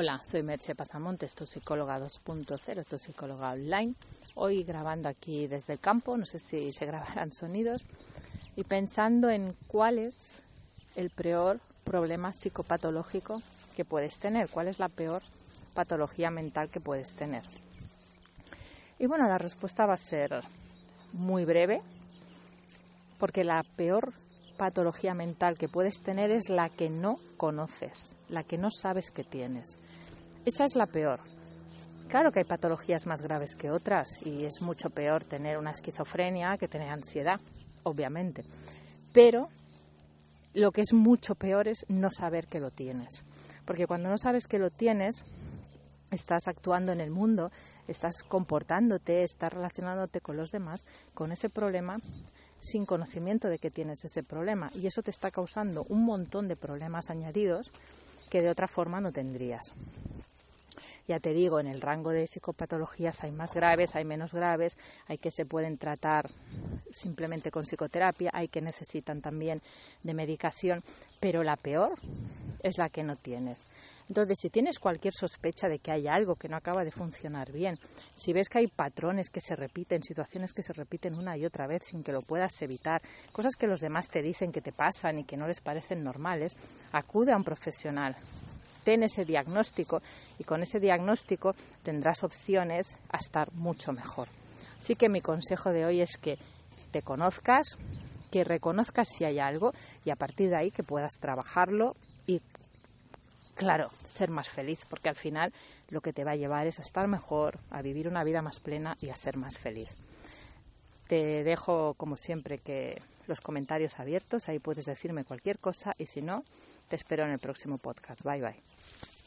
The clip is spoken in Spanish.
Hola, soy Merche Pasamontes, tu psicóloga 2.0, tu psicóloga online. Hoy grabando aquí desde el campo, no sé si se grabarán sonidos, y pensando en cuál es el peor problema psicopatológico que puedes tener, cuál es la peor patología mental que puedes tener. Y bueno, la respuesta va a ser muy breve, porque la peor patología mental que puedes tener es la que no conoces, la que no sabes que tienes. Esa es la peor. Claro que hay patologías más graves que otras y es mucho peor tener una esquizofrenia que tener ansiedad, obviamente. Pero lo que es mucho peor es no saber que lo tienes. Porque cuando no sabes que lo tienes, estás actuando en el mundo, estás comportándote, estás relacionándote con los demás con ese problema sin conocimiento de que tienes ese problema y eso te está causando un montón de problemas añadidos que de otra forma no tendrías. Ya te digo, en el rango de psicopatologías hay más graves, hay menos graves, hay que se pueden tratar simplemente con psicoterapia, hay que necesitan también de medicación, pero la peor es la que no tienes. Entonces, si tienes cualquier sospecha de que hay algo que no acaba de funcionar bien, si ves que hay patrones que se repiten, situaciones que se repiten una y otra vez sin que lo puedas evitar, cosas que los demás te dicen que te pasan y que no les parecen normales, acude a un profesional. Ten ese diagnóstico y con ese diagnóstico tendrás opciones a estar mucho mejor. Así que mi consejo de hoy es que te conozcas, que reconozcas si hay algo y a partir de ahí que puedas trabajarlo y, claro, ser más feliz, porque al final lo que te va a llevar es a estar mejor, a vivir una vida más plena y a ser más feliz. Te dejo, como siempre, que los comentarios abiertos, ahí puedes decirme cualquier cosa y si no, te espero en el próximo podcast. Bye bye.